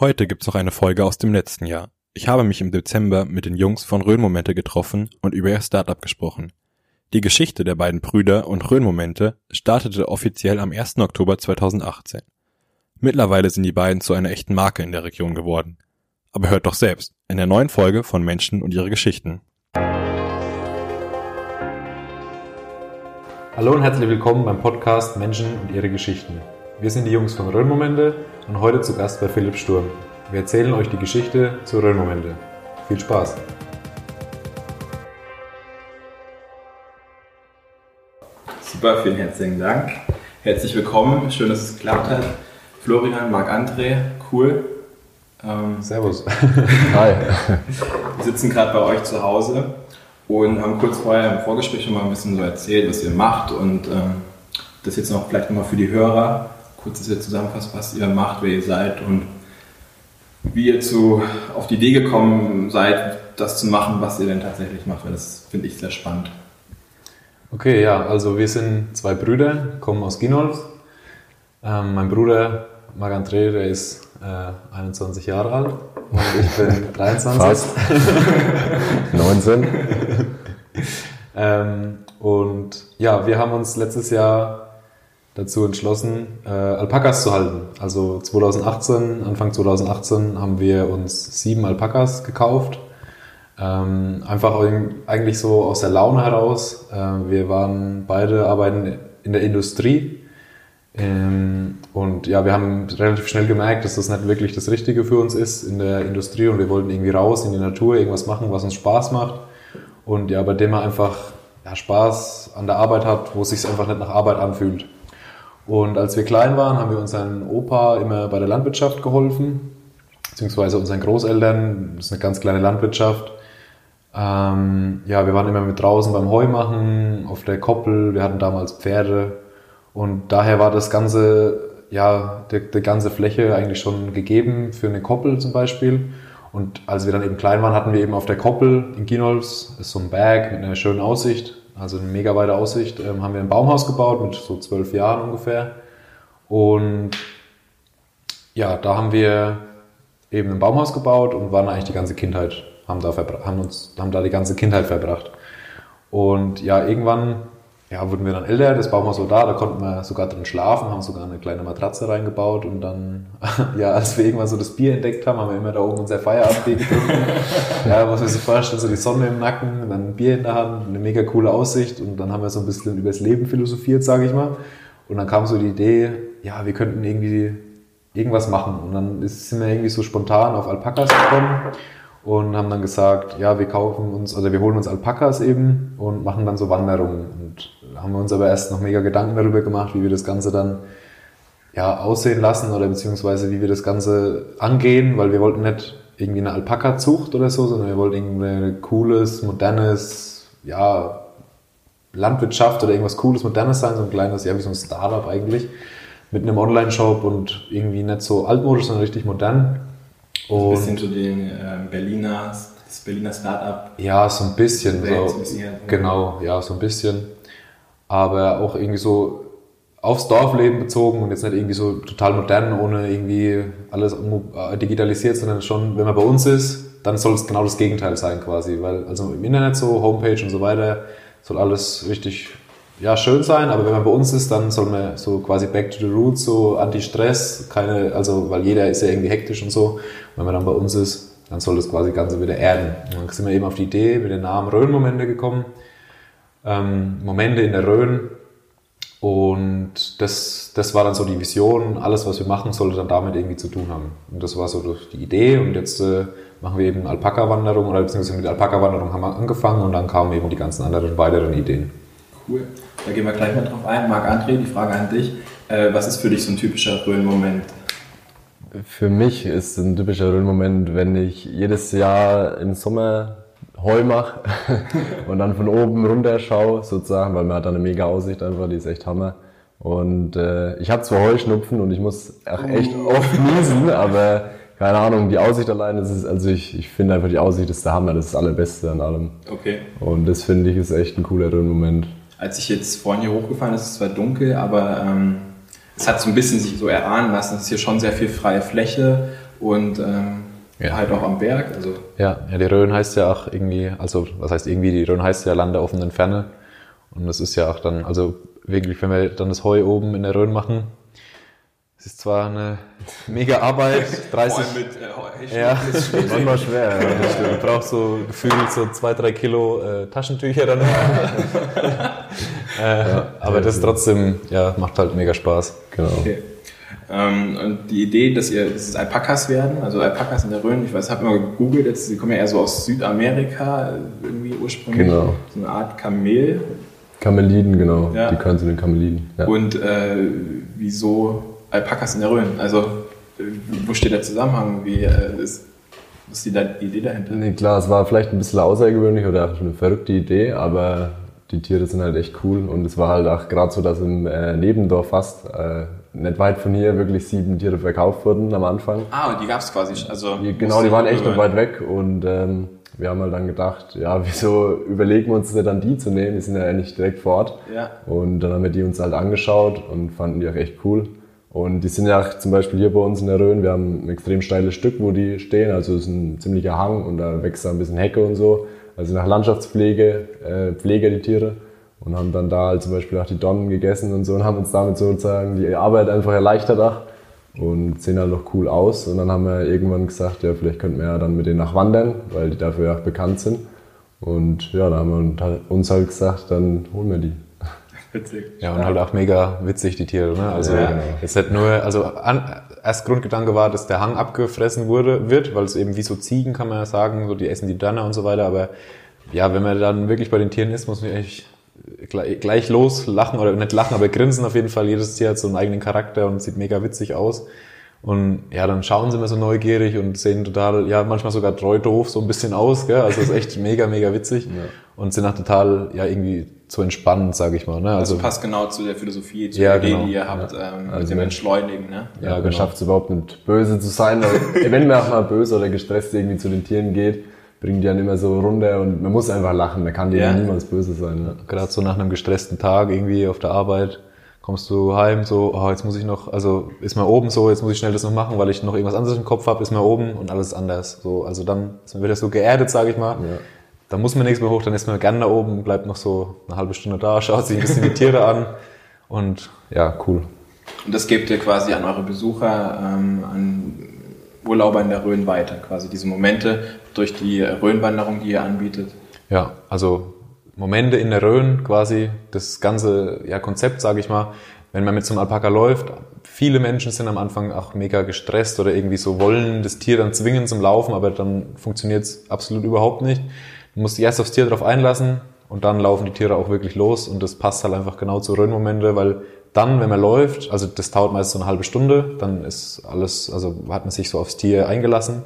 Heute gibt's noch eine Folge aus dem letzten Jahr. Ich habe mich im Dezember mit den Jungs von Röhnmomente getroffen und über ihr Startup gesprochen. Die Geschichte der beiden Brüder und Röhnmomente startete offiziell am 1. Oktober 2018. Mittlerweile sind die beiden zu einer echten Marke in der Region geworden. Aber hört doch selbst in der neuen Folge von Menschen und ihre Geschichten. Hallo und herzlich willkommen beim Podcast Menschen und ihre Geschichten. Wir sind die Jungs von Röhnmomente und heute zu Gast bei Philipp Sturm. Wir erzählen euch die Geschichte zu Röhnmomente. Viel Spaß! Super, vielen herzlichen Dank. Herzlich willkommen, schön, dass es geklappt hat. Florian, Marc-André, cool. Ähm, Servus. Hi. Wir sitzen gerade bei euch zu Hause und haben kurz vorher im Vorgespräch schon mal ein bisschen so erzählt, was ihr macht und ähm, das jetzt noch vielleicht nochmal für die Hörer kurz, dass ihr zusammenfasst, was ihr macht, wer ihr seid und wie ihr zu, auf die Idee gekommen seid, das zu machen, was ihr denn tatsächlich macht, weil das finde ich sehr spannend. Okay, ja, also wir sind zwei Brüder, kommen aus Ginolf. Ähm, mein Bruder Marc-André, der ist äh, 21 Jahre alt und ich bin 23. Fast. 19. ähm, und ja, wir haben uns letztes Jahr dazu entschlossen, äh, Alpakas zu halten. Also 2018, Anfang 2018 haben wir uns sieben Alpakas gekauft. Ähm, einfach eigentlich so aus der Laune heraus. Äh, wir waren beide arbeiten in der Industrie. Ähm, und ja, wir haben relativ schnell gemerkt, dass das nicht wirklich das Richtige für uns ist in der Industrie und wir wollten irgendwie raus in die Natur, irgendwas machen, was uns Spaß macht. Und ja, bei dem man einfach ja, Spaß an der Arbeit hat, wo es sich einfach nicht nach Arbeit anfühlt. Und als wir klein waren, haben wir unseren Opa immer bei der Landwirtschaft geholfen, beziehungsweise unseren Großeltern. Das ist eine ganz kleine Landwirtschaft. Ähm, ja, wir waren immer mit draußen beim Heumachen, auf der Koppel. Wir hatten damals Pferde. Und daher war das ganze, ja, die, die ganze Fläche eigentlich schon gegeben für eine Koppel zum Beispiel. Und als wir dann eben klein waren, hatten wir eben auf der Koppel in Ginolfs, ist so ein Berg mit einer schönen Aussicht, also eine mega weite Aussicht, ähm, haben wir ein Baumhaus gebaut mit so zwölf Jahren ungefähr. Und ja, da haben wir eben ein Baumhaus gebaut und waren eigentlich die ganze Kindheit, haben da, haben uns, haben da die ganze Kindheit verbracht. Und ja, irgendwann ja, wurden wir dann älter, das Baumhaus war da, da konnten wir sogar drin schlafen, haben sogar eine kleine Matratze reingebaut und dann, ja, als wir irgendwann so das Bier entdeckt haben, haben wir immer da oben unser Feierabendbier getrunken. ja, was wir sich vorstellen, so die Sonne im Nacken, dann ein Bier in der Hand, eine mega coole Aussicht und dann haben wir so ein bisschen über das Leben philosophiert, sage ich mal. Und dann kam so die Idee, ja, wir könnten irgendwie irgendwas machen. Und dann sind wir irgendwie so spontan auf Alpakas gekommen und haben dann gesagt, ja, wir kaufen uns, also wir holen uns Alpakas eben und machen dann so Wanderungen. Und haben wir uns aber erst noch mega Gedanken darüber gemacht, wie wir das Ganze dann ja, aussehen lassen oder beziehungsweise wie wir das Ganze angehen, weil wir wollten nicht irgendwie eine Alpaka-Zucht oder so, sondern wir wollten irgendwie ein cooles, modernes, ja, Landwirtschaft oder irgendwas cooles, modernes sein, so ein kleines, ja, wie so ein Startup eigentlich, mit einem Online-Shop und irgendwie nicht so altmodisch, sondern richtig modern. Und ein bisschen zu den äh, Berliner, das Berliner Startup. Ja, so ein bisschen. So, genau, ja, so ein bisschen aber auch irgendwie so aufs Dorfleben bezogen und jetzt nicht irgendwie so total modern, ohne irgendwie alles äh, digitalisiert, sondern schon, wenn man bei uns ist, dann soll es genau das Gegenteil sein quasi, weil also im Internet so, Homepage und so weiter, soll alles richtig ja, schön sein, aber wenn man bei uns ist, dann soll man so quasi back to the roots, so Anti-Stress, keine, also, weil jeder ist ja irgendwie hektisch und so. Wenn man dann bei uns ist, dann soll das quasi Ganze wieder erden. Und dann sind wir eben auf die Idee mit dem Namen Röhnmomente gekommen ähm, Momente in der Rhön. Und das, das war dann so die Vision. Alles, was wir machen, sollte dann damit irgendwie zu tun haben. Und das war so die Idee. Und jetzt äh, machen wir eben Alpaka-Wanderung oder beziehungsweise mit Alpaka-Wanderung haben wir angefangen und dann kamen eben die ganzen anderen weiteren Ideen. Cool. Da gehen wir gleich mal drauf ein. Marc-André, die Frage an dich. Äh, was ist für dich so ein typischer Rhön-Moment? Für mich ist ein typischer Rhön-Moment, wenn ich jedes Jahr im Sommer Heu mache und dann von oben runter schaue, sozusagen, weil man hat da eine mega Aussicht einfach, die ist echt Hammer. Und äh, ich habe zwar Heuschnupfen und ich muss auch echt oh. oft niesen, aber keine Ahnung, die Aussicht allein, das ist, also ich, ich finde einfach die Aussicht ist der Hammer, das ist das Allerbeste an allem. Okay. Und das finde ich ist echt ein cooler Moment. Als ich jetzt vorhin hier hochgefahren ist, ist es zwar dunkel, aber ähm, es hat so ein bisschen sich so erahnen lassen, es ist hier schon sehr viel freie Fläche und ähm, Ja. halt auch am Berg. Also Ja, ja, die Rhön heißt ja auch irgendwie, also was heißt irgendwie, die Rhön heißt ja Land der offenen Ferne. Und das ist ja auch dann, also wirklich, wenn wir dann das Heu oben in der Rhön machen, es ist zwar eine mega Arbeit, 30, mit äh, ja, Manchmal schwer. Ja. du brauchst so gefühlt so zwei, drei Kilo äh, Taschentücher dann. äh, aber das trotzdem, ja, macht halt mega Spaß. Genau. Okay. Ähm, und die Idee, dass ihr, dass es Alpakas werden, also Alpakas in der Rhön, ich weiß, habe mal gegoogelt, jetzt, sie kommen ja eher so aus Südamerika, irgendwie ursprünglich. Genau. So eine Art Kamel. Kameliden, genau. Ja. Die können zu den Kameliden. Ja. Und äh, wieso Alpakas in der Rhön? Also, wo steht der Zusammenhang? Wie äh, ist, was ist die, die Idee dahinter? Nee, klar, es war vielleicht ein bisschen außergewöhnlich oder eine verrückte Idee, aber die Tiere sind halt echt cool und es war halt auch gerade so, dass im äh, Nebendorf fast, äh, nicht weit von hier, wirklich sieben Tiere verkauft wurden am Anfang. Ah, und die gab es quasi. Also, Die, genau, die waren echt noch weit weg und ähm, wir haben halt dann gedacht, ja, wieso überlegen wir uns nicht dann die zu nehmen? Die sind ja nicht direkt vor Ort. Ja. Und dann haben wir die uns halt angeschaut und fanden die auch echt cool. Und die sind ja auch zum Beispiel hier bei uns in der Rhön, wir haben ein extrem steiles Stück, wo die stehen. Also es ist ein ziemlicher Hang und da wächst da ein bisschen Hecke und so. Also nach Landschaftspflege, äh, Pflege die Tiere. Und haben dann da halt zum Beispiel auch die Donnen gegessen und so und haben uns damit sozusagen die Arbeit einfach erleichtert auch und sehen halt noch cool aus. Und dann haben wir irgendwann gesagt, ja, vielleicht könnten wir ja dann mit denen nachwandern, weil die dafür ja auch bekannt sind. Und ja, da haben wir uns halt gesagt, dann holen wir die. Witzig. Ja, und halt auch mega witzig, die Tiere. Ne? Also Ja, genau. jetzt nicht nur, also an, erst Grundgedanke war, dass der Hang abgefressen wurde, wird, weil es eben wie so Ziegen, kann man ja sagen, so die essen die Danner und so weiter, aber ja, wenn man dann wirklich bei den Tieren ist, muss man echt gleich, gleich loslachen oder nicht lachen, aber grinsen auf jeden Fall. Jedes Tier hat so einen eigenen Charakter und sieht mega witzig aus. Und ja, dann schauen sie immer so neugierig und sehen total, ja, manchmal sogar treu doof so ein bisschen aus, gell? Also ist echt mega, mega witzig. Und sind auch total, ja, irgendwie zu entspannen, sage ich mal. Ne? Also, Also, passt genau zu der Philosophie, zu Ja, der Idee, genau. die ihr habt, ähm, mit Also dem wenn- Entschleunigen. Ne? Ja, Ja, man genau. schafft es überhaupt nicht böse zu sein. Weil wenn man auch mal böse oder gestresst irgendwie zu den Tieren geht, bringen die dann immer so runter und man muss einfach lachen. Man kann denen Ja. niemals böse sein. Ne? gerade so nach einem gestressten Tag irgendwie auf der Arbeit, kommst du heim, so, oh, jetzt muss ich noch, also ist man oben so, jetzt muss ich schnell das noch machen, weil ich noch irgendwas anderes im Kopf habe, ist man oben und alles anders. So, also dann man wieder so geerdet, sage ich mal. Ja. Dann muss man nichts mehr hoch, dann ist man gerne da oben, bleibt noch so eine halbe Stunde da, schaut sich ein bisschen die Tiere an und ja, cool. Und das gebt ihr quasi an eure Besucher, ähm, an Urlauber in der Rhön weiter, quasi diese Momente durch die Rhönwanderung, die ihr anbietet. Ja, also Momente in der Rhön quasi, das ganze ja, Konzept, sage ich mal, wenn man mit so einem Alpaka läuft, viele Menschen sind am Anfang auch mega gestresst oder irgendwie so wollen das Tier dann zwingen zum Laufen, aber dann funktioniert es absolut überhaupt nicht. Musst dich erst aufs Tier darauf einlassen und dann laufen die Tiere auch wirklich los und das passt halt einfach genau zu Rhönmomente, weil dann, wenn man läuft, also das dauert meist so eine halbe Stunde, dann ist alles, also hat man sich so aufs Tier eingelassen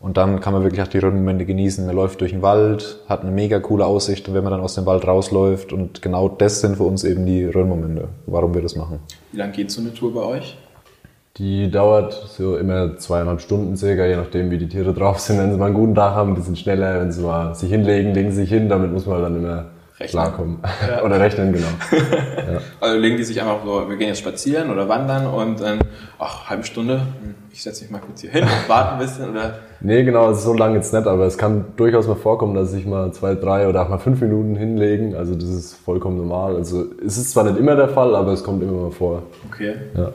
und dann kann man wirklich auch die Rhönmomente genießen. Man läuft durch den Wald, hat eine mega coole Aussicht wenn man dann aus dem Wald rausläuft und genau das sind für uns eben die Rhönmomente, warum wir das machen. Wie lange geht so eine Tour bei euch? Die dauert so immer zweieinhalb Stunden circa, je nachdem wie die Tiere drauf sind. Wenn sie mal einen guten Tag haben, ein bisschen schneller. Wenn sie mal sich hinlegen, legen sie sich hin. Damit muss man dann immer Rechnen. klarkommen. oder rechnen, genau. Also legen die sich einfach so, wir gehen jetzt spazieren oder wandern und dann, ach, halbe Stunde, ich setze mich mal kurz hier hin, warte ein bisschen oder Nee, genau, also so lange jetzt nicht, aber es kann durchaus mal vorkommen, dass sich mal zwei, drei oder auch mal fünf Minuten hinlegen. Also das ist vollkommen normal. Also es ist zwar nicht immer der Fall, aber es kommt immer mal vor. okay. Ja.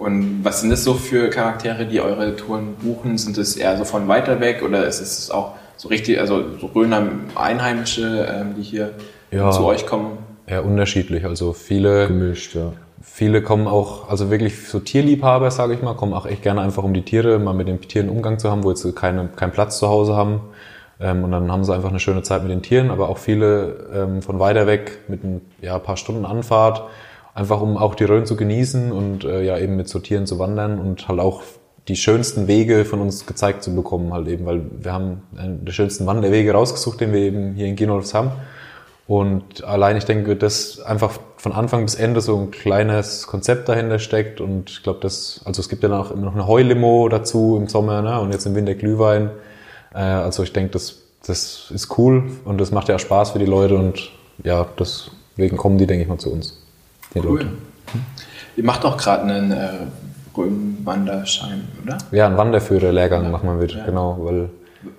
Und was sind das so für Charaktere, die eure Touren buchen? Sind es eher so von weiter weg oder ist es auch so richtig, also so Röner Einheimische, ähm, die hier Ja. zu euch kommen? Ja, unterschiedlich. Also viele, Gemischt, ja. viele kommen auch, also wirklich so Tierliebhaber, sage ich mal, kommen auch echt gerne einfach um die Tiere, mal mit den Tieren Umgang zu haben, wo jetzt keine, keinen Platz zu Hause haben. Ähm, und dann haben sie einfach eine schöne Zeit mit den Tieren, aber auch viele ähm, von weiter weg mit ein ja, paar Stunden Anfahrt, einfach um auch die Rhön zu genießen und äh, ja eben mit so Tieren zu wandern und halt auch die schönsten Wege von uns gezeigt zu bekommen halt eben, weil wir haben einen der schönsten Wanderwege rausgesucht, den wir eben hier in Ginolfs haben. Und allein ich denke, dass einfach von Anfang bis Ende so ein kleines Konzept dahinter steckt und ich glaube, das, also es gibt ja noch, immer noch eine Heulimo dazu im Sommer ne? und jetzt im Winter Glühwein. Äh, also ich denke, das, das ist cool und das macht ja auch Spaß für die Leute und ja, deswegen kommen die, denke ich mal, zu uns. Die Cool. Leute. Ihr macht auch gerade einen äh, Römenwanderschein, oder? Ja, ein Wanderführer-Lehrgang machen wir mit, genau, weil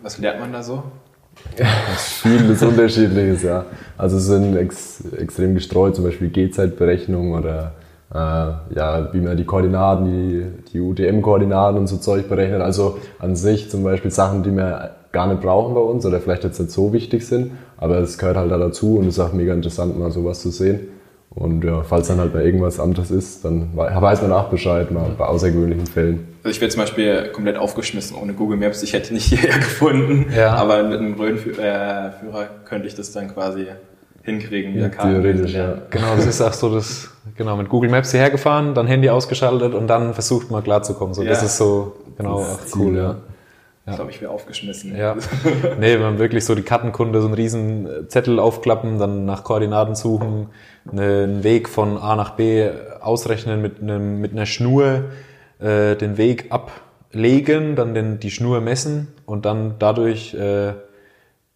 Was lernt man da so? Vieles Unterschiedliches, ja. Also es sind ex, extrem gestreut, zum Beispiel Gehzeitberechnung oder äh, ja, wie man die Koordinaten, die, die UTM-Koordinaten und so Zeug berechnet. Also an sich zum Beispiel Sachen, die wir gar nicht brauchen bei uns oder vielleicht jetzt nicht so wichtig sind, aber es gehört halt da dazu und es ist auch mega interessant, mal sowas zu sehen. Und ja, falls dann halt bei irgendwas anderes ist, dann wei- weiß man auch Bescheid, mal bei außergewöhnlichen Fällen. Also ich wäre zum Beispiel komplett aufgeschmissen ohne Google Maps. Ich hätte nicht hierher gefunden. Ja. Aber mit einem Röhrenführer könnte ich das dann quasi hinkriegen. Ja, theoretisch, ja. Genau, das ist auch so das, genau, mit Google Maps hierher gefahren, dann Handy ausgeschaltet und dann versucht mal klarzukommen. So, das Ja. ist so, genau, auch cool, ja. Ich glaube, ich wäre aufgeschmissen. Ja. Nee, wenn man wirklich so die Kartenkunde, so einen riesen Zettel aufklappen, dann nach Koordinaten suchen, ne- einen Weg von A nach B ausrechnen mit, einem, mit einer Schnur, äh, den Weg ablegen, dann den, die Schnur messen und dann dadurch äh,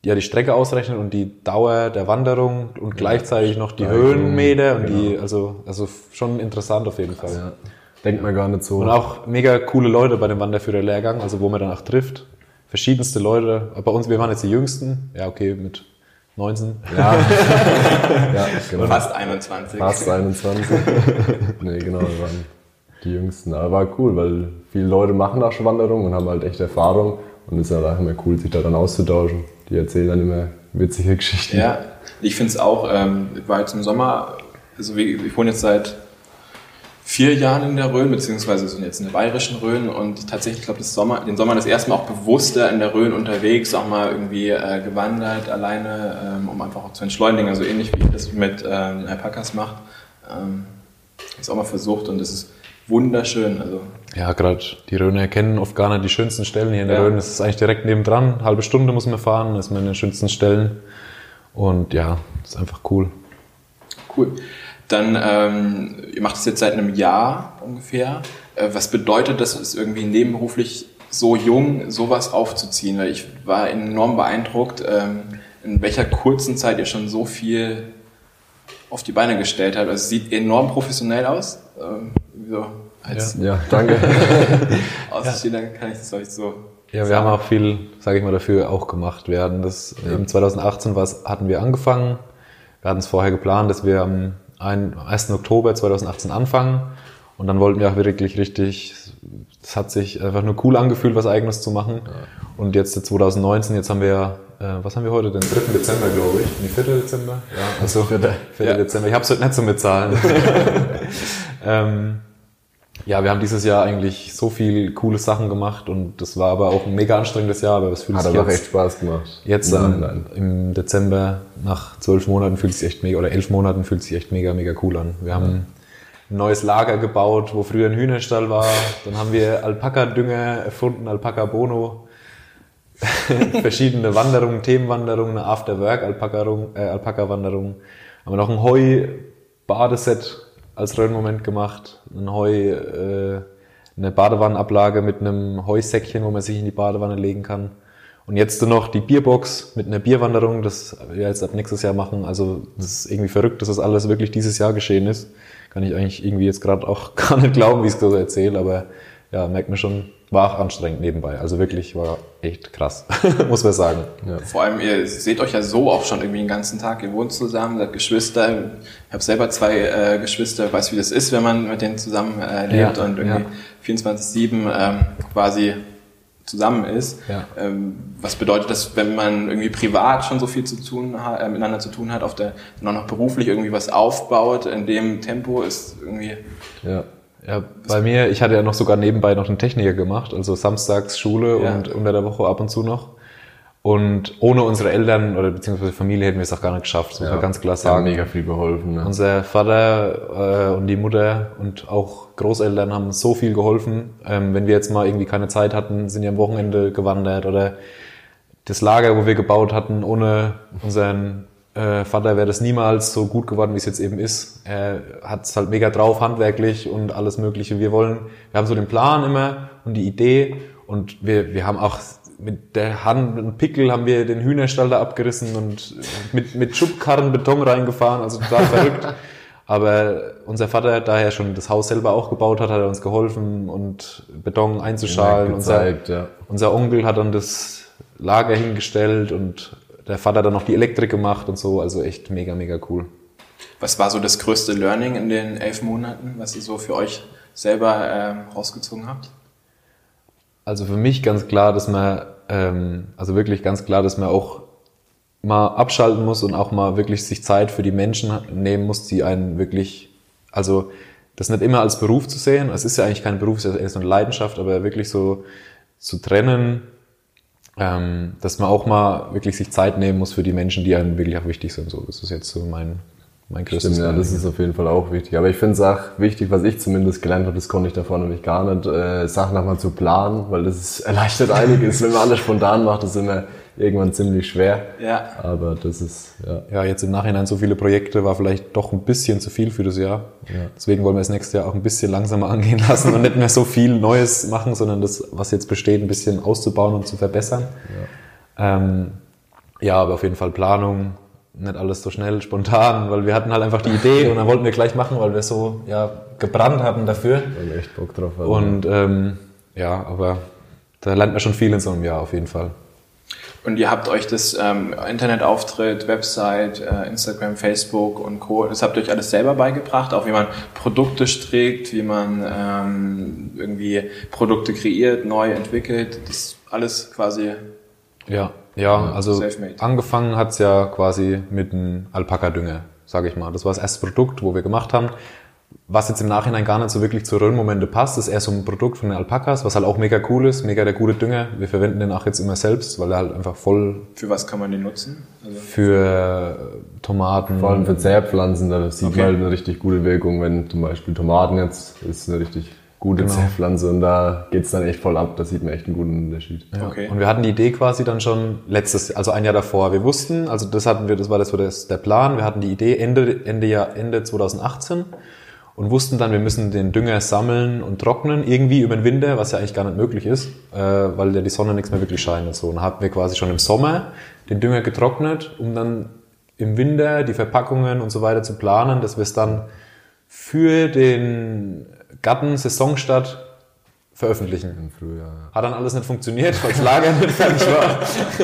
ja, die Strecke ausrechnen und die Dauer der Wanderung und gleichzeitig noch die Höhenmeter und die, genau. also, also schon interessant auf jeden Fall. Ja. Denkt man gar nicht so. Und auch mega coole Leute bei dem Wanderführer-Lehrgang, also wo man dann auch trifft. Verschiedenste Leute. Bei uns, wir waren jetzt die Jüngsten. Ja, okay, mit 19. Ja, ja genau. Fast 21. Fast 21. nee, genau, wir waren die Jüngsten. Aber war cool, weil viele Leute machen auch schon Wanderungen und haben halt echt Erfahrung. Und es ist halt auch immer cool, sich da dann auszutauschen. Die erzählen dann immer witzige Geschichten. Ja, ich finde es auch, ähm, ich war jetzt im Sommer, also wir, ich wohne jetzt seit vier Jahren in der Rhön, beziehungsweise sind jetzt in der bayerischen Rhön und tatsächlich, ich glaube, Sommer, den Sommer das erste Mal auch bewusster in der Rhön unterwegs, auch mal irgendwie äh, gewandert, alleine, ähm, um einfach auch zu entschleunigen, also ähnlich wie ich das mit ähm, den Alpakas mache. Ähm, es auch mal versucht und es ist wunderschön, also Ja, gerade die Rhöner kennen oft gar nicht die schönsten Stellen hier in der Ja. Rhön. Das ist eigentlich direkt nebendran. Halbe Stunde muss man fahren, dann ist man in den schönsten Stellen. Und ja, ist einfach cool. Cool. Dann, ähm, ihr macht es jetzt seit einem Jahr ungefähr. Äh, was bedeutet das, ist irgendwie nebenberuflich so jung, sowas aufzuziehen? Weil ich war enorm beeindruckt, ähm, in welcher kurzen Zeit ihr schon so viel auf die Beine gestellt habt. Also es sieht enorm professionell aus. Ähm, so als Ja, danke. Außenstehender kann ich das euch so Ja, wir haben auch viel, sage ich mal, dafür auch gemacht. Wir hatten das, eben 2018 war's, hatten wir angefangen. Wir hatten es vorher geplant, dass wir am 1. Oktober 2018 anfangen. Und dann wollten wir auch wirklich richtig, es hat sich einfach nur cool angefühlt, was Eigenes zu machen. Und jetzt 2019, jetzt haben wir, äh, was haben wir heute? Den 3. Dezember, glaube ich. Nee, 4. Dezember? Ja, also 4. Ja. Dezember. Ich habe es heute nicht zum Bezahlen. ähm, ja, wir haben dieses Jahr eigentlich so viel coole Sachen gemacht und das war aber auch ein mega anstrengendes Jahr, aber es fühlt Hat sich aber jetzt, echt Spaß gemacht. jetzt nein, im, nein. im Dezember nach zwölf Monaten fühlt es sich echt mega, oder elf Monaten fühlt es sich echt mega, mega cool an. Wir haben ein neues Lager gebaut, wo früher ein Hühnerstall war. Dann haben wir Alpaka-Dünger erfunden, Alpaka-Bono. Verschiedene Wanderungen, Themenwanderungen, eine After-Work-Alpaka-Wanderung. Äh, Alpaka-Wanderung. haben wir noch ein Heu-Badeset als Röhrenmoment gemacht. Ein Heu, äh, eine Badewannenablage mit einem Heusäckchen, wo man sich in die Badewanne legen kann. Und jetzt noch die Bierbox mit einer Bierwanderung, das wir jetzt ab nächstes Jahr machen. Also das ist irgendwie verrückt, dass das alles wirklich dieses Jahr geschehen ist. Kann ich eigentlich irgendwie jetzt gerade auch gar nicht glauben, wie ich es so erzähle, aber ja, merkt man schon, war auch anstrengend nebenbei. Also wirklich war echt krass, muss man sagen. Vor allem, ihr seht euch ja so auch schon irgendwie den ganzen Tag. Ihr wohnt zusammen, seid Geschwister. Ich habe selber zwei äh, Geschwister, weiß, wie das ist, wenn man mit denen zusammen äh, lebt Ja, und irgendwie ja. 24-7 ähm, quasi zusammen ist. Ja. Ähm, was bedeutet das, wenn man irgendwie privat schon so viel zu tun hat, äh, miteinander zu tun hat, auf der, dann auch noch beruflich irgendwie was aufbaut, in dem Tempo ist irgendwie, Ja. Ja, bei mir, ich hatte ja noch sogar nebenbei noch einen Techniker gemacht, also samstags Schule Ja. und unter der Woche ab und zu noch. Und ohne unsere Eltern oder beziehungsweise Familie hätten wir es auch gar nicht geschafft, das muss man ganz klar Die haben sagen. mega viel geholfen. Ne? Unser Vater äh, und die Mutter und auch Großeltern haben so viel geholfen. Ähm, wenn wir jetzt mal irgendwie keine Zeit hatten, sind die am Wochenende gewandert oder das Lager, wo wir gebaut hatten, ohne unseren äh, Vater wäre das niemals so gut geworden, wie es jetzt eben ist. Er hat es halt mega drauf, handwerklich und alles Mögliche. Wir wollen, wir haben so den Plan immer und die Idee und wir, wir haben auch mit der Hand und Pickel haben wir den Hühnerstall da abgerissen und mit, mit Schubkarren Beton reingefahren, also total verrückt. Aber unser Vater, da er schon das Haus selber auch gebaut hat, hat er uns geholfen und Beton einzuschalen. Ja, unser, gezeigt, ja. unser Onkel hat dann das Lager hingestellt und der Vater hat dann noch die Elektrik gemacht und so. Also echt mega, mega cool. Was war so das größte Learning in den elf Monaten, was ihr so für euch selber ähm, rausgezogen habt? Also für mich ganz klar, dass man, ähm, also wirklich ganz klar, dass man auch mal abschalten muss und auch mal wirklich sich Zeit für die Menschen nehmen muss, die einen wirklich, also das nicht immer als Beruf zu sehen. Es ist ja eigentlich kein Beruf, es ist ja so eine Leidenschaft, aber wirklich so zu trennen, ähm, dass man auch mal wirklich sich Zeit nehmen muss für die Menschen, die einem wirklich auch wichtig sind. So, das ist jetzt so mein mein größtes Stimmt, ja, das ist auf jeden Fall auch wichtig. Aber ich finde es auch wichtig, was ich zumindest gelernt habe, das konnte ich davor nämlich gar nicht, äh, Sachen nochmal zu planen, weil das ist, erleichtert einiges. Wenn man alles spontan macht, ist immer irgendwann ziemlich schwer. Ja. Aber das ist, ja. Ja, jetzt im Nachhinein so viele Projekte war vielleicht doch ein bisschen zu viel für das Jahr. Ja. Deswegen wollen wir das nächste Jahr auch ein bisschen langsamer angehen lassen und nicht mehr so viel Neues machen, sondern das, was jetzt besteht, ein bisschen auszubauen und zu verbessern. Ja, ähm, ja aber auf jeden Fall Planung, nicht alles so schnell, spontan, weil wir hatten halt einfach die Idee und dann wollten wir gleich machen, weil wir so ja, gebrannt hatten dafür. Weil wir echt Bock drauf hatten. Und ähm, ja, aber da lernt man schon viel in so einem Jahr auf jeden Fall. Und ihr habt euch das ähm, Internetauftritt, Website, äh, Instagram, Facebook und Co. Das habt ihr euch alles selber beigebracht, auch wie man Produkte strickt, wie man ähm, irgendwie Produkte kreiert, neu entwickelt. Das alles quasi. Ja, ja, also angefangen hat's ja quasi mit einem Alpaka-Dünger, sage ich mal. Das war das erste Produkt, wo wir gemacht haben. Was jetzt im Nachhinein gar nicht so wirklich zu Röhrenmomente passt, ist eher so ein Produkt von den Alpakas, was halt auch mega cool ist, mega der gute Dünger. Wir verwenden den auch jetzt immer selbst, weil er halt einfach voll... Für was kann man den nutzen? Also für Tomaten. Vor allem für Zerrpflanzen, da sieht okay. man halt eine richtig gute Wirkung, wenn zum Beispiel Tomaten jetzt ist eine richtig gute genau. Zellpflanze und da geht's dann echt voll ab. Da sieht man echt einen guten Unterschied. Ja. Okay. Und wir hatten die Idee quasi dann schon letztes, also ein Jahr davor. Wir wussten, also das hatten wir, das war das das, der Plan. Wir hatten die Idee Ende, Ende Jahr, Ende 2018 und wussten dann, wir müssen den Dünger sammeln und trocknen irgendwie über den Winter, was ja eigentlich gar nicht möglich ist, äh, weil ja die Sonne nichts mehr wirklich scheint und so. Und dann hatten wir quasi schon im Sommer den Dünger getrocknet, um dann im Winter die Verpackungen und so weiter zu planen, dass wir es dann für den Garten Saisonstart veröffentlichen. Im Frühjahr. Hat dann alles nicht funktioniert, weil das Lager nicht fertig war.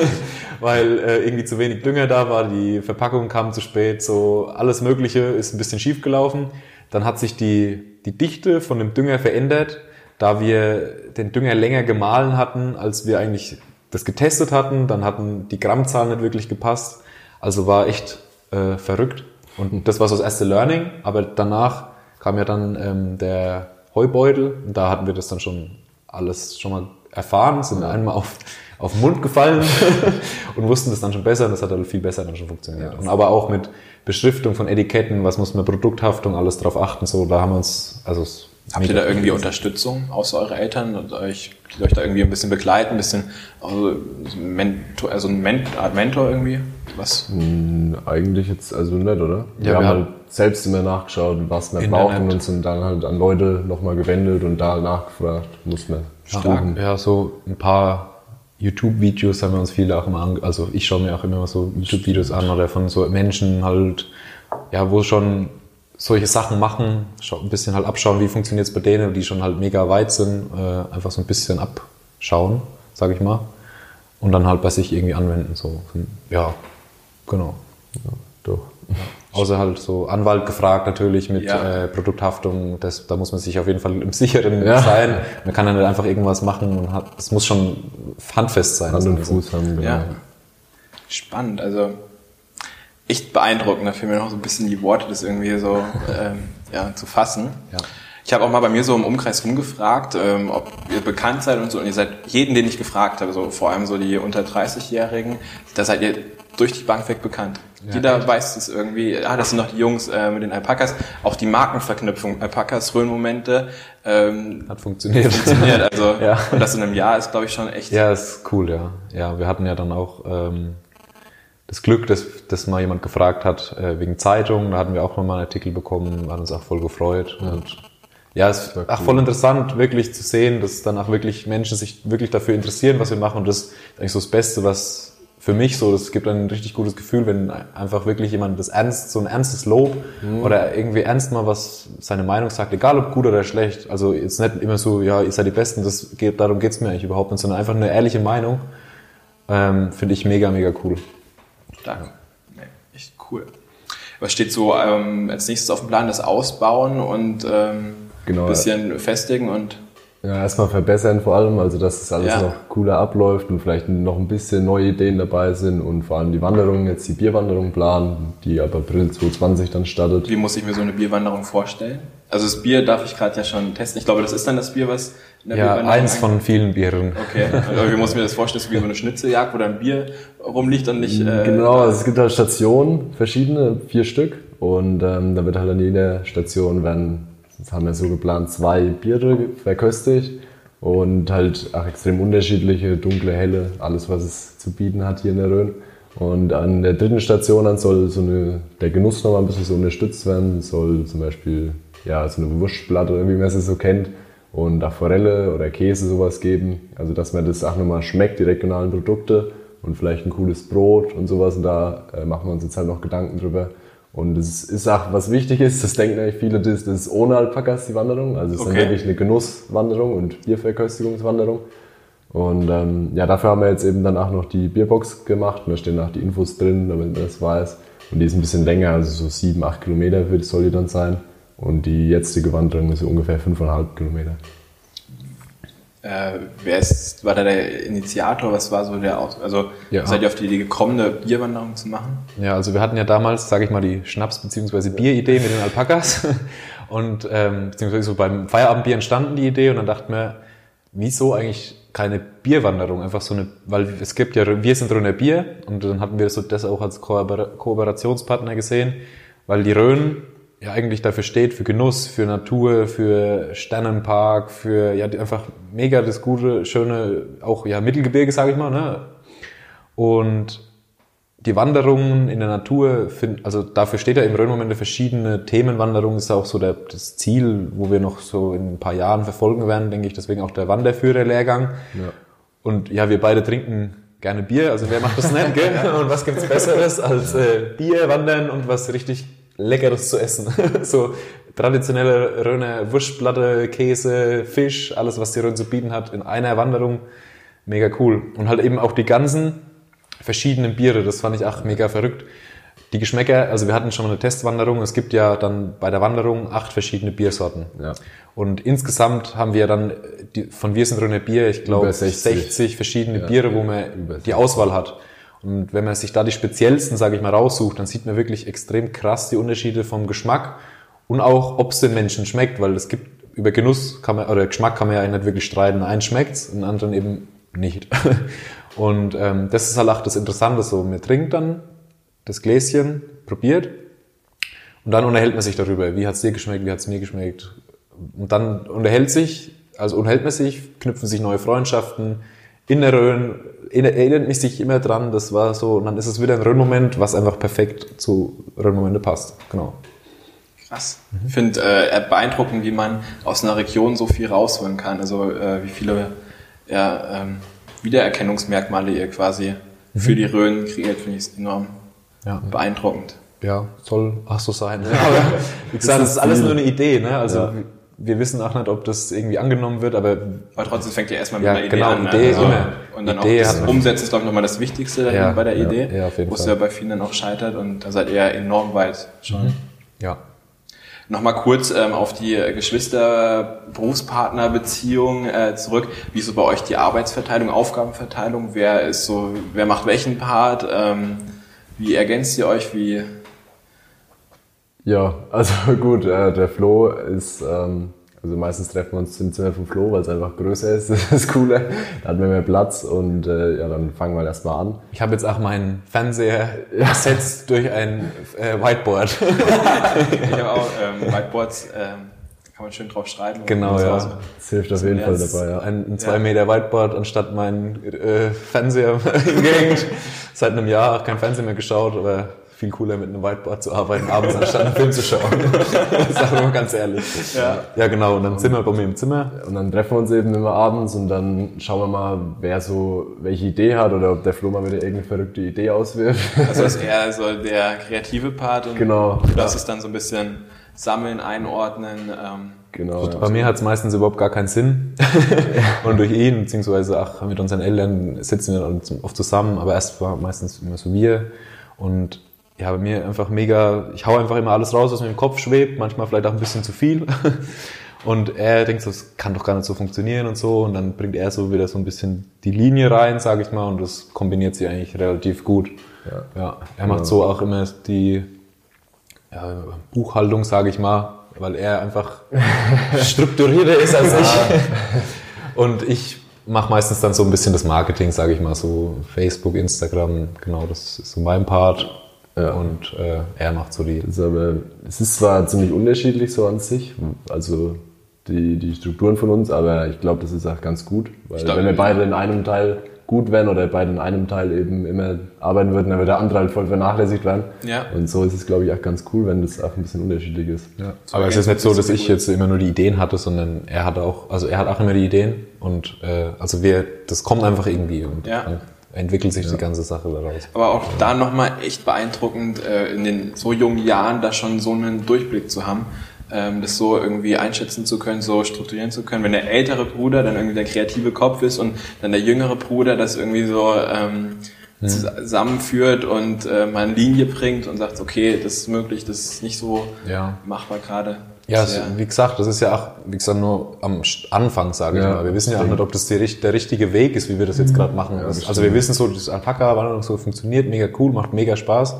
weil äh, irgendwie zu wenig Dünger da war, die Verpackung kam zu spät, so alles Mögliche ist ein bisschen schief gelaufen. Dann hat sich die, die Dichte von dem Dünger verändert, da wir den Dünger länger gemahlen hatten, als wir eigentlich das getestet hatten. Dann hatten die Grammzahlen nicht wirklich gepasst. Also war echt äh, verrückt. Und das war so das erste Learning. Aber danach kam ja dann ähm, der Heubeutel und da hatten wir das dann schon alles schon mal erfahren, sind einmal auf, auf den Mund gefallen und wussten das dann schon besser und das hat dann viel besser dann schon funktioniert. Ja, und aber auch mit Beschriftung von Etiketten, was muss man Produkthaftung, alles drauf achten, so, da haben wir uns, also Habt ihr da irgendwie Unterstützung außer eure Eltern und euch, die euch da irgendwie ein bisschen begleiten, ein bisschen, also, Mentor, also eine Art Mentor irgendwie? Was? Hm, eigentlich jetzt also nicht, oder? Ja, wir, wir haben halt selbst immer nachgeschaut, was wir brauchen und sind dann halt an Leute nochmal gewendet und da nachgefragt, muss man Stark. Ja, so ein paar YouTube-Videos haben wir uns viele auch immer an, also ich schaue mir auch immer so YouTube-Videos an oder von so Menschen halt, ja, wo schon solche Sachen machen, ein bisschen halt abschauen, wie funktioniert es bei denen, die schon halt mega weit sind, äh, einfach so ein bisschen abschauen, sage ich mal, und dann halt bei sich irgendwie anwenden. So, ja, genau. Ja, doch. Außer halt so Anwalt gefragt natürlich mit ja. äh, Produkthaftung, das, da muss man sich auf jeden Fall im Sicheren ja. sein. Man kann ja nicht einfach irgendwas machen und hat, es muss schon handfest sein. Hand und Fuß haben, genau. Ja. Spannend, also echt beeindruckend. Da fehlen mir noch so ein bisschen die Worte, das irgendwie so ähm, ja, zu fassen. Ja. Ich habe auch mal bei mir so im Umkreis rumgefragt, ähm, ob ihr bekannt seid und so. Und ihr seid jeden, den ich gefragt habe, so vor allem so die unter 30-Jährigen, da seid ihr durch die Bank weg bekannt. Ja, Jeder echt? weiß es irgendwie. Ah, das sind noch die Jungs äh, mit den Alpakas. Auch die Markenverknüpfung, Alpakas, Röhnmomente. Ähm, Hat funktioniert. Funktioniert. Also ja. und das in einem Jahr ist, glaube ich, schon echt. Ja, ist cool, ja. Ja, wir hatten ja dann auch ähm, das Glück, dass, dass mal jemand gefragt hat äh, wegen Zeitung. Da hatten wir auch nochmal einen Artikel bekommen, hat uns auch voll gefreut. Ja. Und ja, es ist auch voll interessant, wirklich zu sehen, dass dann auch wirklich Menschen sich wirklich dafür interessieren, was wir machen. Und das ist eigentlich so das Beste, was für mich so, das gibt ein richtig gutes Gefühl, wenn einfach wirklich jemand das ernst, so ein ernstes Lob Mhm. oder irgendwie ernst mal was, seine Meinung sagt, egal ob gut oder schlecht. Also jetzt nicht immer so, ja, ihr seid die Besten, das geht, darum geht's mir eigentlich überhaupt nicht, sondern einfach eine ehrliche Meinung, ähm, finde ich mega, mega cool. Stark. Nee, echt cool. Was steht so ähm, als nächstes auf dem Plan? Das Ausbauen und ähm, Genau. ein bisschen festigen und Ja, erstmal verbessern vor allem, also dass es alles Ja. noch cooler abläuft und vielleicht noch ein bisschen neue Ideen dabei sind und vor allem die Wanderung, jetzt die Bierwanderung planen, die ab April 2020 dann startet. wie muss ich mir so eine Bierwanderung vorstellen? Also das Bier darf ich gerade ja schon testen. Ich glaube, das ist dann das Bier, was in der Ja, eins ein- von vielen Bieren. Okay, aber wie muss ich mir das vorstellen? Das ist wie so eine Schnitzeljagd, wo da ein Bier rumliegt und nicht... Äh, Genau, also es gibt halt Stationen, verschiedene, vier Stück. Und ähm, da wird halt an jeder Station werden, das haben wir so geplant, zwei Biere verköstigt. Und halt auch extrem unterschiedliche, dunkle, helle, alles was es zu bieten hat hier in der Rhön. Und an der dritten Station dann soll so eine, der Genuss nochmal ein bisschen so unterstützt werden. Soll zum Beispiel ja, so eine Wurstplatte, wie man es so kennt, und auch Forelle oder Käse sowas geben. Also dass man das auch nochmal schmeckt, die regionalen Produkte und vielleicht ein cooles Brot und sowas. Und da äh, machen wir uns jetzt halt noch Gedanken drüber. Und es ist auch, was wichtig ist, das denken eigentlich viele, das ist ohne Alpakas die Wanderung. Also es ist Okay. dann wirklich eine Genusswanderung und Bierverköstigungswanderung. Und ähm, ja, dafür haben wir jetzt eben dann auch noch die Bierbox gemacht. Und da stehen auch die Infos drin, damit man das weiß. Und die ist ein bisschen länger, also so sieben, acht Kilometer soll die dann sein. Und die jetzige Wanderung ist so ungefähr fünfeinhalb Kilometer. Äh, wer ist, war da der Initiator? Was war so der Aus Also Ja. seid ihr auf die Idee gekommen, eine Bierwanderung zu machen? Ja, also wir hatten ja damals, sage ich mal, die Schnaps- bzw. Bieridee mit den Alpakas. Und ähm, beziehungsweise so beim Feierabendbier entstanden die Idee und dann dachten wir, wieso eigentlich keine Bierwanderung? Einfach so eine, weil es gibt ja, wir sind Rhöner Bier und dann hatten wir so das auch als Koopera- Kooperationspartner gesehen, weil die Rhön ja eigentlich dafür steht, für Genuss, für Natur, für Sternenpark, für ja einfach mega das gute, schöne, auch ja Mittelgebirge, sage ich mal, ne? Und die Wanderungen in der Natur, find, also dafür steht ja im Rhönmomente verschiedene Themenwanderungen, ist auch so der, das Ziel, wo wir noch so in ein paar Jahren verfolgen werden, denke ich, deswegen auch der Wanderführerlehrgang. Ja. Und ja, wir beide trinken gerne Bier, also wer macht das nicht, gell? Und was gibt's Besseres als äh, Bier, Wandern und was richtig Leckeres zu essen? so traditionelle Rhöner Wurstplatte, Käse, Fisch, alles, was die Rhön zu bieten hat, in einer Wanderung. Mega cool. Und halt eben auch die ganzen verschiedenen Biere, das fand ich auch mega verrückt. Die Geschmäcker, also wir hatten schon mal eine Testwanderung, es gibt ja dann bei der Wanderung acht verschiedene Biersorten. Ja. Und insgesamt haben wir dann die, von Wir sind Rhöner Bier, ich glaube Über 60. 60. verschiedene Ja, Biere, wo man 60. die Auswahl hat. Und wenn man sich da die speziellsten, sage ich mal, raussucht, dann sieht man wirklich extrem krass die Unterschiede vom Geschmack und auch, ob es den Menschen schmeckt, weil es gibt über Genuss kann man, oder Geschmack kann man ja nicht wirklich streiten. Einen schmeckt's, den anderen eben nicht. Und ähm, das ist halt auch das Interessante so. Man trinkt dann das Gläschen, probiert und dann unterhält man sich darüber. Wie hat's dir geschmeckt, wie hat's mir geschmeckt? Und dann unterhält sich, also unterhält man sich, knüpfen sich neue Freundschaften. In der Rhön erinnert mich sich immer dran, das war so, und dann ist es wieder ein Rhön-Moment, was einfach perfekt zu Rhön-Momente passt. Genau. Krass. Ich finde äh, beeindruckend, wie man aus einer Region so viel rausholen kann. Also äh, wie viele ja, ähm, Wiedererkennungsmerkmale ihr quasi für die Rhön kreiert, finde ich enorm Ja. beeindruckend. Ja, soll auch so sein. Aber wie gesagt, das ist alles nur eine Idee. Ne? Also Ja. Wir wissen auch nicht, ob das irgendwie angenommen wird, aber Aber trotzdem fängt ja erstmal mit Ja, einer Idee genau, an. ne? Idee immer. Und dann Idee auch das. Umsetzen ist, glaube ich, nochmal das Wichtigste Ja, bei der ja, Idee, ja, auf jeden wo es ja bei vielen dann auch scheitert und da seid ihr ja enorm weit schon. ja. Nochmal kurz ähm, auf die Geschwister-Berufspartner-Beziehung äh, zurück. Wie ist so bei euch die Arbeitsverteilung, Aufgabenverteilung? Wer ist so, wer macht welchen Part? Ähm, wie ergänzt ihr euch? Wie Ja, also gut, äh, der Flo ist, ähm, also meistens treffen wir uns im Zimmer vom Flo, weil es einfach größer ist, das ist cooler. Da hat man mehr Platz und äh, ja, dann fangen wir halt erstmal an. Ich habe jetzt auch meinen Fernseher ersetzt durch ein äh, Whiteboard. ich habe auch ähm, Whiteboards, ähm, kann man schön drauf schreiben. Genau, ja. Das hilft auf jeden Fall dabei, ja. Ein, ein zwei Meter Whiteboard anstatt mein äh, Fernseher hingehängt. Seit einem Jahr auch kein Fernseher mehr geschaut, aber viel cooler mit einem Whiteboard zu arbeiten, abends anstatt einen Film zu schauen. Sagen wir mal ganz ehrlich. Ja. ja, genau. Und dann sind wir bei mir im Zimmer. Und dann treffen wir uns eben immer abends und dann schauen wir mal, wer so welche Idee hat oder ob der Flo mal wieder irgendeine verrückte Idee auswirft. Also ist eher so der kreative Part und genau. das ist dann so ein bisschen sammeln, einordnen. Ähm, Genau. Ja. Bei mir hat es meistens überhaupt gar keinen Sinn. und durch ihn, beziehungsweise auch mit unseren Eltern sitzen wir oft zusammen, aber erst war meistens immer so wir. Und ja, bei mir einfach mega, ich hau einfach immer alles raus, was mir im Kopf schwebt, manchmal vielleicht auch ein bisschen zu viel. Und er denkt, das kann doch gar nicht so funktionieren und so. Und dann bringt er so wieder so ein bisschen die Linie rein, sage ich mal, und das kombiniert sich eigentlich relativ gut. Ja, ja er macht so auch immer die ja, Buchhaltung, sage ich mal, weil er einfach strukturierter ist als ich. Und ich mache meistens dann so ein bisschen das Marketing, sage ich mal, so Facebook, Instagram, genau, das ist so mein Part. Ja. Und äh, er macht so die. aber, es ist zwar ziemlich unterschiedlich so an sich, also die, die Strukturen von uns, aber ich glaube, das ist auch ganz gut, weil glaub, wenn wir beide in einem Teil gut wären oder beide in einem Teil eben immer arbeiten würden, dann würde der andere halt voll vernachlässigt werden. Ja. Und so ist es, glaube ich, auch ganz cool, wenn das auch ein bisschen unterschiedlich ist. Ja. Aber es ist nicht so, dass ich jetzt immer nur die Ideen hatte, sondern er hat auch, also er hat auch immer die Ideen und äh, also wir, das kommt einfach irgendwie und ja. Entwickelt sich ja. die ganze Sache daraus. Aber auch da nochmal echt beeindruckend, äh, in den so jungen Jahren da schon so einen Durchblick zu haben ähm, das so irgendwie einschätzen zu können, so strukturieren zu können. Wenn der ältere Bruder dann irgendwie der kreative Kopf ist und dann der jüngere Bruder das irgendwie so ähm, mhm. zusammenführt und äh, mal eine Linie bringt und sagt, okay, das ist möglich, das ist nicht so ja. machbar gerade. Ja, es, wie gesagt, das ist ja auch, wie gesagt, nur am Anfang, sage ja, ich mal. Wir wissen ja auch nicht, ob das die, der richtige Weg ist, wie wir das jetzt gerade machen. Ja, also wir wissen so, das Alpaka-Wanderung so funktioniert, mega cool, macht mega Spaß.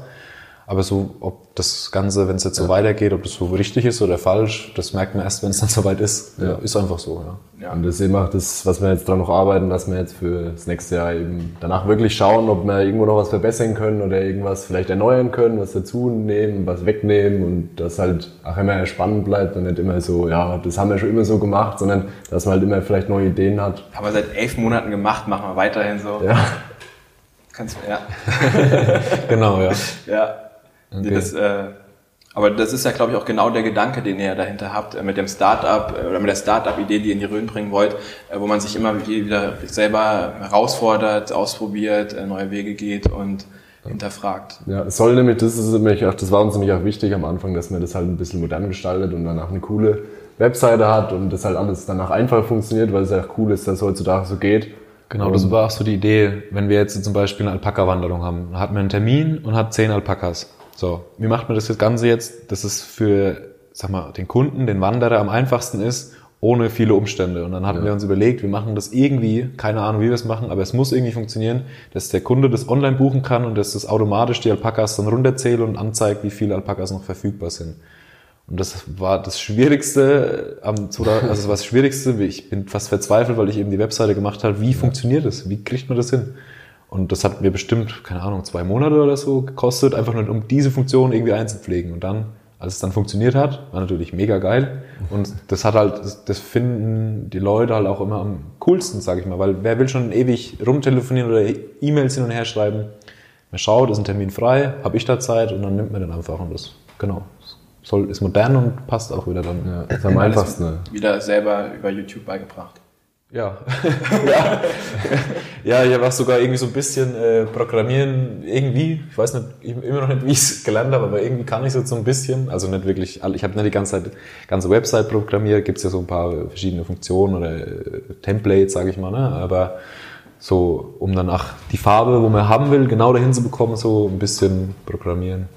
Aber so, ob das Ganze, wenn es jetzt so ja. weitergeht, ob das so richtig ist oder falsch, das merkt man erst, wenn es dann soweit ist. Ja. Ist einfach so, ja. ja. Und deswegen macht das, was wir jetzt dran noch arbeiten, dass wir jetzt für das nächste Jahr eben danach wirklich schauen, ob wir irgendwo noch was verbessern können oder irgendwas vielleicht erneuern können, was dazu nehmen, was wegnehmen und das halt auch immer spannend bleibt und nicht immer so, ja, das haben wir schon immer so gemacht, sondern dass man halt immer vielleicht neue Ideen hat. Haben wir seit elf Monaten gemacht, machen wir weiterhin so. Ja. Kannst du, ja. genau, ja. Ja. Okay. Das, äh, aber das ist ja, glaube ich, auch genau der Gedanke, den ihr dahinter habt, äh, mit dem Startup äh, oder mit der Startup-Idee, die ihr in die Rhön bringen wollt, äh, wo man sich immer wieder selber herausfordert, ausprobiert, neue Wege geht und hinterfragt. Ja, es soll nämlich, das ist nämlich auch, das war uns nämlich auch wichtig am Anfang, dass man das halt ein bisschen modern gestaltet und danach eine coole Webseite hat und das halt alles danach einfach funktioniert, weil es ja auch cool ist, dass es heutzutage so geht. Genau, das war auch so die Idee, wenn wir jetzt zum Beispiel eine Alpaka-Wanderung haben, hat man einen Termin und hat zehn Alpakas. So, wie macht man das Ganze jetzt, dass es für, sag mal, den Kunden, den Wanderer am einfachsten ist, ohne viele Umstände. Und dann hatten ja. wir uns überlegt, wir machen das irgendwie, keine Ahnung, wie wir es machen, aber es muss irgendwie funktionieren, dass der Kunde das online buchen kann und dass das automatisch die Alpakas dann runterzählt und anzeigt, wie viele Alpakas noch verfügbar sind. Und das war das Schwierigste, am, also das war das Schwierigste, ich bin fast verzweifelt, weil ich eben die Webseite gemacht habe, wie funktioniert das? Wie kriegt man das hin? Und das hat mir bestimmt, keine Ahnung, zwei Monate oder so gekostet, einfach nur um diese Funktion irgendwie einzupflegen. Und dann, als es dann funktioniert hat, war natürlich mega geil. Und das hat halt, das finden die Leute halt auch immer am coolsten, sage ich mal. Weil wer will schon ewig rumtelefonieren oder E-Mails hin und her schreiben? Man schaut, ist ein Termin frei, habe ich da Zeit und dann nimmt man den einfach und das, genau. Soll, ist modern und passt auch wieder dann. Ja, ist am einfachsten. Wieder selber über YouTube beigebracht. Ja. ja. ja, ich habe auch sogar irgendwie so ein bisschen äh, Programmieren irgendwie. Ich weiß nicht, immer noch nicht, wie ich es gelernt habe, aber irgendwie kann ich so ein bisschen. Also nicht wirklich, ich habe nicht die ganze Zeit ganze Website programmiert, gibt es ja so ein paar verschiedene Funktionen oder äh, Templates, sage ich mal, ne? aber so, um dann auch die Farbe, wo man haben will, genau dahin zu bekommen, so ein bisschen programmieren,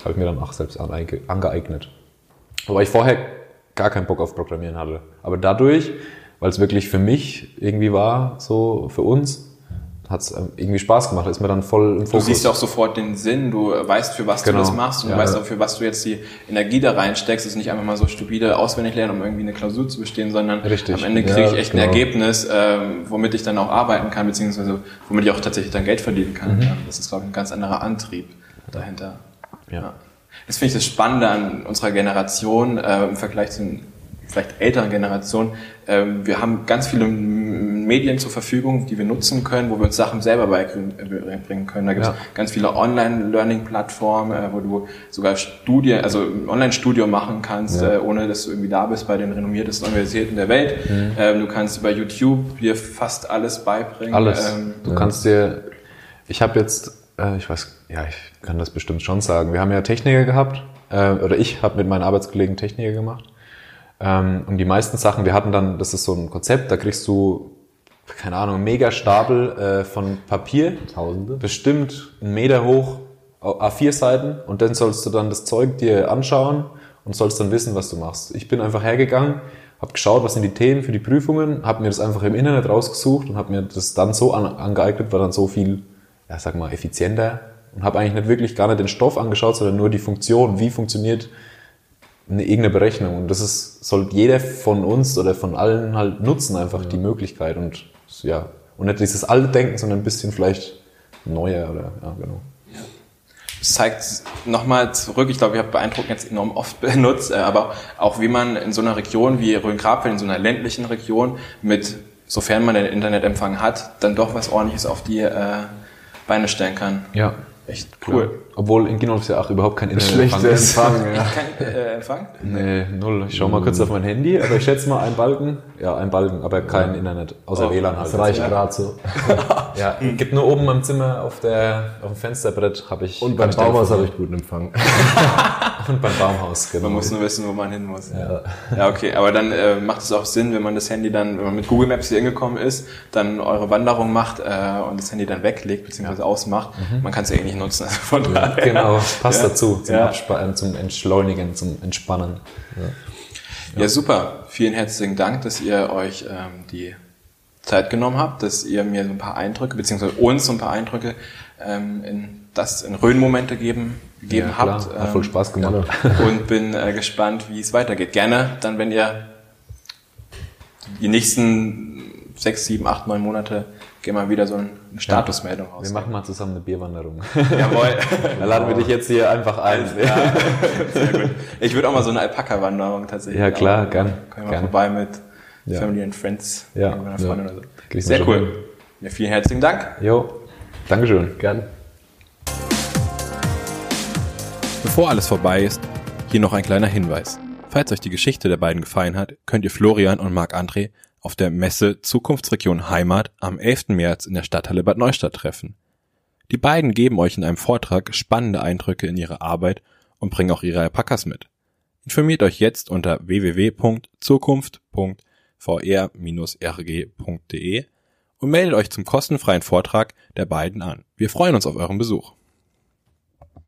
habe ich mir dann auch selbst angeeignet. Wobei ich vorher gar keinen Bock auf Programmieren hatte. Aber dadurch weil es wirklich für mich irgendwie war, so für uns, hat es ähm, irgendwie Spaß gemacht, ist mir dann voll im Fokus. Du siehst auch sofort den Sinn, du weißt, für was genau. du das machst und ja, du weißt auch, für was du jetzt die Energie da reinsteckst. Es ist nicht einfach mal so stupide auswendig lernen, um irgendwie eine Klausur zu bestehen, sondern Richtig. am Ende kriege ja, ich echt genau. ein Ergebnis, ähm, womit ich dann auch arbeiten kann, beziehungsweise womit ich auch tatsächlich dann Geld verdienen kann. Mhm. Das ist, glaube ich, ein ganz anderer Antrieb dahinter. Ja. Das finde ich das Spannende an unserer Generation äh, im Vergleich zu vielleicht älteren Generation, ähm, wir haben ganz viele Medien zur Verfügung, die wir nutzen können, wo wir uns Sachen selber beibringen können. Da gibt es Ja. ganz viele Online-Learning-Plattformen, äh, wo du sogar Studien, also ein Online-Studium machen kannst, Ja. äh, ohne dass du irgendwie da bist bei den renommiertesten Universitäten der Welt. Ähm, du kannst über YouTube dir fast alles beibringen. Alles. Ähm, du kannst dir, ich habe jetzt, äh, ich weiß, ja, ich kann das bestimmt schon sagen. Wir haben ja Techniker gehabt, äh, oder ich habe mit meinen Arbeitskollegen Techniker gemacht. Ähm, und die meisten Sachen, wir hatten dann, das ist so ein Konzept, da kriegst du, keine Ahnung, einen mega Stapel äh, von Papier, Tausende. bestimmt einen Meter hoch, A4 Seiten, und dann sollst du dann das Zeug dir anschauen und sollst dann wissen, was du machst. Ich bin einfach hergegangen, habe geschaut, was sind die Themen für die Prüfungen, habe mir das einfach im Internet rausgesucht und habe mir das dann so an, angeeignet, war dann so viel, ja, sag mal, effizienter und habe eigentlich nicht wirklich gar nicht den Stoff angeschaut, sondern nur die Funktion, wie funktioniert eine irgendeine Berechnung. Und das ist, sollte jeder von uns oder von allen halt nutzen, einfach die Möglichkeit und ja, und nicht dieses alte Denken, sondern ein bisschen vielleicht neuer oder ja, genau. Es zeigt nochmal zurück, ich glaube, ich habe beeindruckend jetzt enorm oft benutzt, äh, aber auch wie man in so einer Region wie Rhön-Grabfeld, in so einer ländlichen Region mit, sofern man den Internetempfang hat, dann doch was ordentliches auf die äh, Beine stellen kann. Ja. Echt cool. Obwohl in Ginolf ja auch überhaupt kein Schlechter ist. Empfang, ja. Kein äh, Empfang? Nee, null. Ich schau mal kurz auf mein Handy, aber ich schätze mal ein Balken. Ja, ein Balken, aber kein Internet, außer Oh, WLAN halt. Das reicht gerade so. Ja, gibt nur oben im Zimmer auf der auf dem Fensterbrett habe ich Und beim Baumhaus habe ich guten Empfang. und beim Baumhaus genau. Man muss nur wissen, wo man hin muss. Ja, okay, aber dann äh, macht es auch Sinn, wenn man das Handy dann, wenn man mit Google Maps hier hingekommen ist, dann eure Wanderung macht äh, und das Handy dann weglegt bzw. ausmacht. Man kann es ja eh nicht nutzen. Also von daher. genau, passt Ja. dazu zum, Ja. Abspa äh, zum Entschleunigen, zum Entspannen. Ja, super. Vielen herzlichen Dank, dass ihr euch ähm, die Zeit genommen habt, dass ihr mir so ein paar Eindrücke, beziehungsweise uns so ein paar Eindrücke ähm, in das in Rhön-Momente geben, gegeben Ja, habt. Hat voll ähm, Spaß gemacht. und bin äh, gespannt, wie es weitergeht. Gerne dann, wenn ihr die nächsten sechs, sieben, acht, neun Monate gerne mal wieder so eine Statusmeldung raus. Wir machen mal zusammen eine Bierwanderung. Jawohl. Da laden wir dich jetzt hier einfach ein. Ja, sehr gut. Ich würde auch mal so eine Alpaka-Wanderung tatsächlich. Ja, klar, gern, Können wir gern. vorbei mit Ja. Family and Friends. Ja, mit meiner ja. Freundin oder so. Sehr cool. Ja, vielen herzlichen Dank. Jo, Dankeschön. Gern. Bevor alles vorbei ist, hier noch ein kleiner Hinweis. Falls euch die Geschichte der beiden gefallen hat, könnt ihr Florian und Marc-André auf der Messe Zukunftsregion Heimat am 11. März in der Stadthalle Bad Neustadt treffen. Die beiden geben euch in einem Vortrag spannende Eindrücke in ihre Arbeit und bringen auch ihre Alpakas mit. Informiert euch jetzt unter www.zukunft.vr-rg.de und meldet euch zum kostenfreien Vortrag der beiden an. Wir freuen uns auf euren Besuch.